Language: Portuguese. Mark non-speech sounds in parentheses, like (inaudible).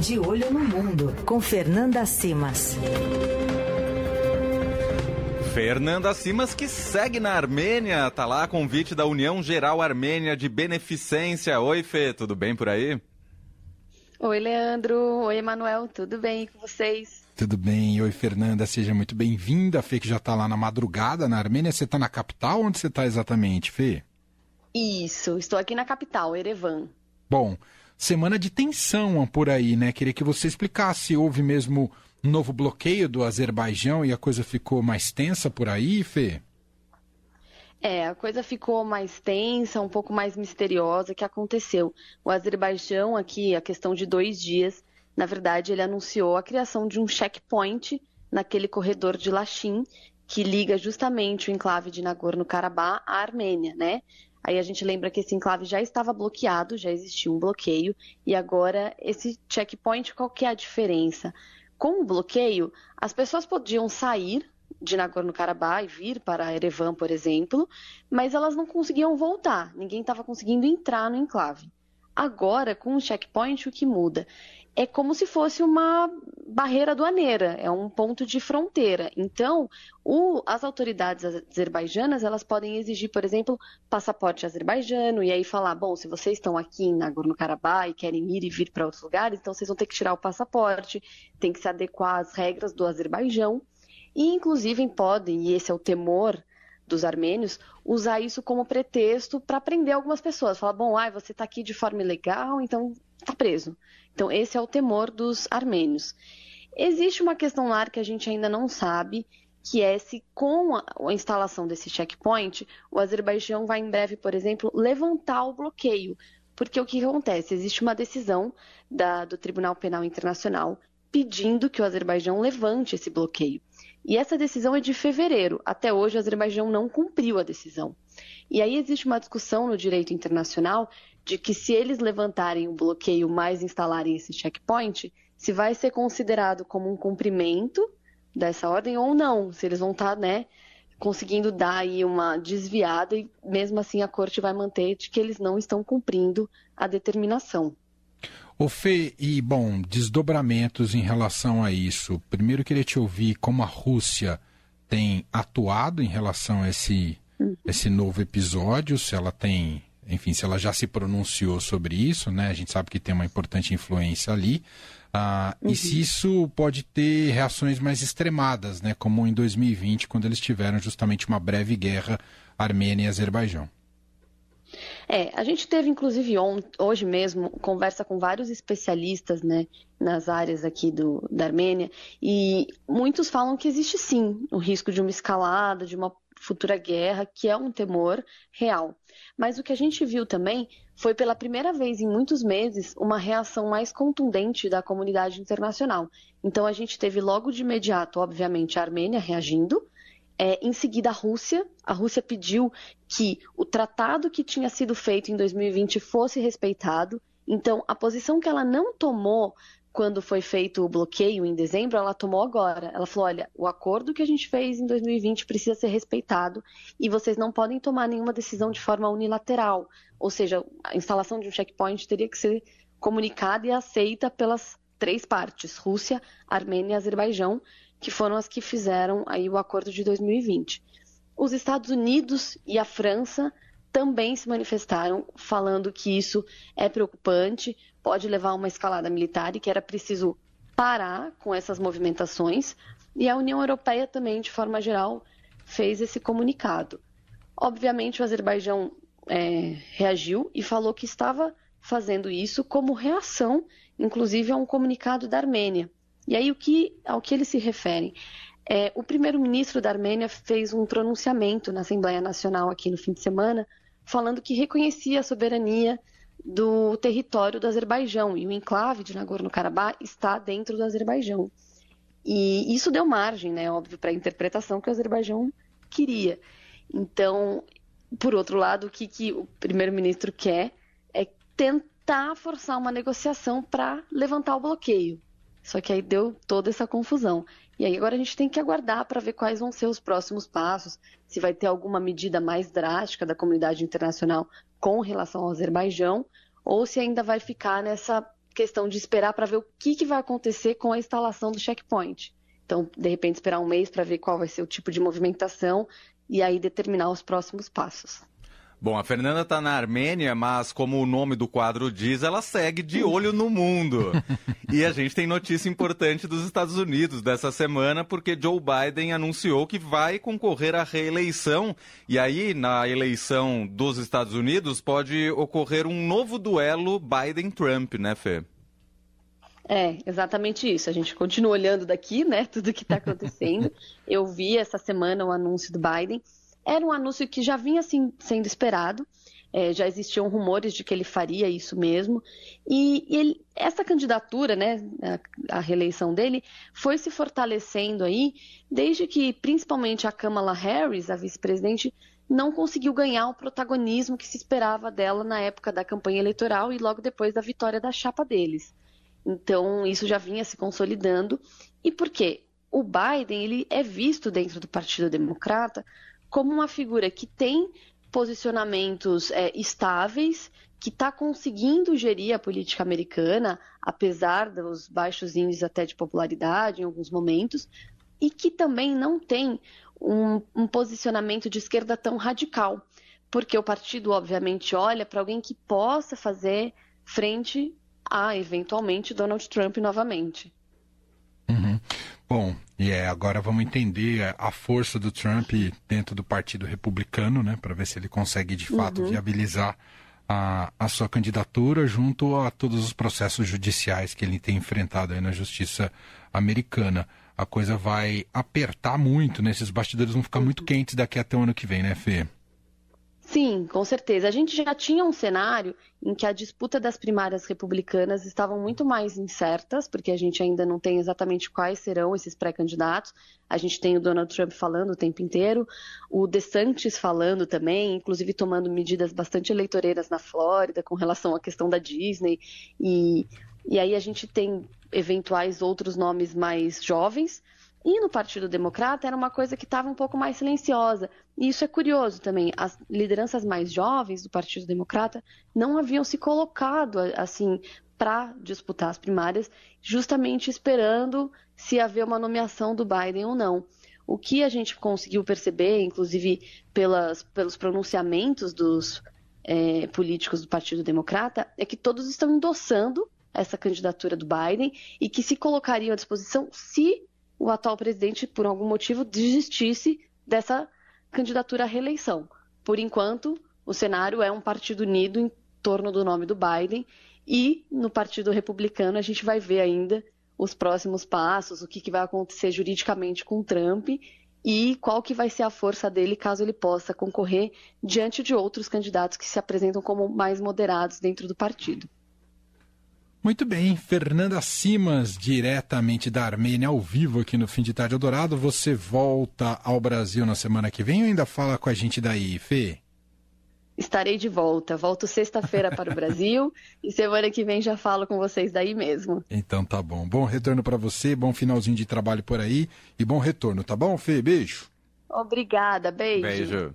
De Olho no Mundo, com Fernanda Simas. Fernanda Simas, que segue na Armênia, tá lá a convite da União Geral Armênia de Beneficência. Oi, Fê, tudo bem por aí? Oi, Leandro. Oi, Emanuel. Tudo bem com vocês? Tudo bem. Oi, Fernanda. Seja muito bem-vinda. Fê, que já tá lá na madrugada na Armênia. Você tá na capital? Onde você tá exatamente, Fê? Isso. Estou aqui na capital, Erevan. Bom, semana de tensão por aí, né? Queria que você explicasse. Houve mesmo novo bloqueio do Azerbaijão e a coisa ficou mais tensa por aí, Fê? É, a coisa ficou mais tensa, um pouco mais misteriosa. O que aconteceu? O Azerbaijão, aqui, a questão de dois dias, na verdade, ele anunciou a criação de um checkpoint naquele corredor de Lachin, que liga justamente o enclave de Nagorno-Karabakh à Armênia, né? Aí a gente lembra que esse enclave já estava bloqueado, já existia um bloqueio, e agora esse checkpoint, qual que é a diferença? Com o bloqueio, as pessoas podiam sair de Nagorno-Karabakh e vir para Erevan, por exemplo, mas elas não conseguiam voltar, ninguém estava conseguindo entrar no enclave. Agora, com o checkpoint, o que muda? É como se fosse uma barreira aduaneira, é um ponto de fronteira. Então, o, as autoridades azerbaijanas, elas podem exigir, por exemplo, passaporte azerbaijano e aí falar, bom, se vocês estão aqui em Nagorno-Karabakh e querem ir e vir para outros lugares, então vocês vão ter que tirar o passaporte, tem que se adequar às regras do Azerbaijão e, inclusive, podem, e esse é o temor dos armênios, usar isso como pretexto para prender algumas pessoas. Falar, bom, ai, você está aqui de forma ilegal, então está preso. Então, esse é o temor dos armênios. Existe uma questão lá que a gente ainda não sabe, que é se com a, instalação desse checkpoint, o Azerbaijão vai em breve, por exemplo, levantar o bloqueio. Porque o que acontece? Existe uma decisão da, do Tribunal Penal Internacional pedindo que o Azerbaijão levante esse bloqueio. E essa decisão é de fevereiro. Até hoje, o Azerbaijão não cumpriu a decisão. E aí existe uma discussão no direito internacional de que se eles levantarem o bloqueio mais instalarem esse checkpoint, se vai ser considerado como um cumprimento dessa ordem ou não, se eles vão estar, tá, né, conseguindo dar aí uma desviada e mesmo assim a corte vai manter de que eles não estão cumprindo a determinação. O Fê, e bom, desdobramentos em relação a isso. Primeiro queria te ouvir como a Rússia tem atuado em relação a esse, uhum. esse novo episódio, se ela tem, enfim, se ela já se pronunciou sobre isso, né? A gente sabe que tem uma importante influência ali. Ah, uhum. E se isso pode ter reações mais extremadas, né? Como em 2020, quando eles tiveram justamente uma breve guerra Armênia e Azerbaijão. É, a gente teve, inclusive, on, hoje mesmo, conversa com vários especialistas né, nas áreas aqui do, da Armênia, e muitos falam que existe sim o risco de uma escalada, de uma futura guerra, que é um temor real. Mas o que a gente viu também foi pela primeira vez em muitos meses uma reação mais contundente da comunidade internacional. Então a gente teve logo de imediato, obviamente, a Armênia reagindo, é, em seguida, a Rússia. A Rússia pediu que o tratado que tinha sido feito em 2020 fosse respeitado. Então, a posição que ela não tomou quando foi feito o bloqueio em dezembro, ela tomou agora. Ela falou: olha, o acordo que a gente fez em 2020 precisa ser respeitado e vocês não podem tomar nenhuma decisão de forma unilateral. Ou seja, a instalação de um checkpoint teria que ser comunicada e aceita pelas três partes: Rússia, Armênia e Azerbaijão que foram as que fizeram aí o acordo de 2020. Os Estados Unidos e a França também se manifestaram falando que isso é preocupante, pode levar a uma escalada militar e que era preciso parar com essas movimentações. E a União Europeia também, de forma geral, fez esse comunicado. Obviamente, o Azerbaijão é, reagiu e falou que estava fazendo isso como reação, inclusive, a um comunicado da Armênia. E aí, o que, ao que eles se referem? É, o primeiro-ministro da Armênia fez um pronunciamento na Assembleia Nacional aqui no fim de semana, falando que reconhecia a soberania do território do Azerbaijão e o enclave de Nagorno-Karabakh está dentro do Azerbaijão. E isso deu margem, né, óbvio, para a interpretação que o Azerbaijão queria. Então, por outro lado, o que, que o primeiro-ministro quer é tentar forçar uma negociação para levantar o bloqueio. Só que aí deu toda essa confusão. E aí agora a gente tem que aguardar para ver quais vão ser os próximos passos, se vai ter alguma medida mais drástica da comunidade internacional com relação ao Azerbaijão, ou se ainda vai ficar nessa questão de esperar para ver o que, que vai acontecer com a instalação do checkpoint. Então, de repente, esperar um mês para ver qual vai ser o tipo de movimentação e aí determinar os próximos passos. Bom, a Fernanda está na Armênia, mas como o nome do quadro diz, ela segue de olho no mundo. (laughs) e a gente tem notícia importante dos Estados Unidos dessa semana, porque Joe Biden anunciou que vai concorrer à reeleição. E aí, na eleição dos Estados Unidos, pode ocorrer um novo duelo Biden-Trump, né, Fê? É, exatamente isso. A gente continua olhando daqui, né, tudo que está acontecendo. (laughs) Eu vi essa semana o anúncio do Biden. Era um anúncio que já vinha assim, sendo esperado, é, já existiam rumores de que ele faria isso mesmo. E, e ele, essa candidatura, né, a, a, reeleição dele, foi se fortalecendo aí, desde que principalmente a Kamala Harris, a vice-presidente, não conseguiu ganhar o protagonismo que se esperava dela na época da campanha eleitoral e logo depois da vitória da chapa deles. Então, isso já vinha se consolidando. E por quê? O Biden ele é visto dentro do Partido Democrata como uma figura que tem posicionamentos é, estáveis, que está conseguindo gerir a política americana, apesar dos baixos índices até de popularidade em alguns momentos, e que também não tem um, um posicionamento de esquerda tão radical, porque o partido, obviamente, olha para alguém que possa fazer frente a, eventualmente, Donald Trump novamente. Uhum. Bom, e é, agora vamos entender a força do Trump dentro do Partido Republicano, né, para ver se ele consegue de fato uhum. viabilizar a, a sua candidatura junto a todos os processos judiciais que ele tem enfrentado aí na justiça americana. A coisa vai apertar muito, né? Esses bastidores vão ficar muito quentes daqui até o ano que vem, né, Fê? Sim, com certeza. A gente já tinha um cenário em que a disputa das primárias republicanas estavam muito mais incertas, porque a gente ainda não tem exatamente quais serão esses pré-candidatos. A gente tem o Donald Trump falando o tempo inteiro, o DeSantis falando também, inclusive tomando medidas bastante eleitoreiras na Flórida com relação à questão da Disney. E, e aí a gente tem eventuais outros nomes mais jovens e no Partido Democrata era uma coisa que estava um pouco mais silenciosa. E isso é curioso também. As lideranças mais jovens do Partido Democrata não haviam se colocado assim para disputar as primárias, justamente esperando se haver uma nomeação do Biden ou não. O que a gente conseguiu perceber, inclusive pelas, pelos pronunciamentos dos é, políticos do Partido Democrata, é que todos estão endossando essa candidatura do Biden e que se colocariam à disposição se o atual presidente, por algum motivo, desistisse dessa candidatura à reeleição. Por enquanto, o cenário é um partido unido em torno do nome do Biden e no Partido Republicano a gente vai ver ainda os próximos passos, o que, que vai acontecer juridicamente com Trump e qual que vai ser a força dele caso ele possa concorrer diante de outros candidatos que se apresentam como mais moderados dentro do partido. Muito bem, Fernanda Simas, diretamente da Armênia, ao vivo aqui no Fim de Tarde Eldorado. Você volta ao Brasil na semana que vem ou ainda fala com a gente daí, Fê? Estarei de volta. Volto sexta-feira para o Brasil (laughs) e semana que vem já falo com vocês daí mesmo. Então tá bom. Bom retorno para você, bom finalzinho de trabalho por aí e bom retorno, tá bom, Fê? Beijo. Obrigada, beijo. Beijo.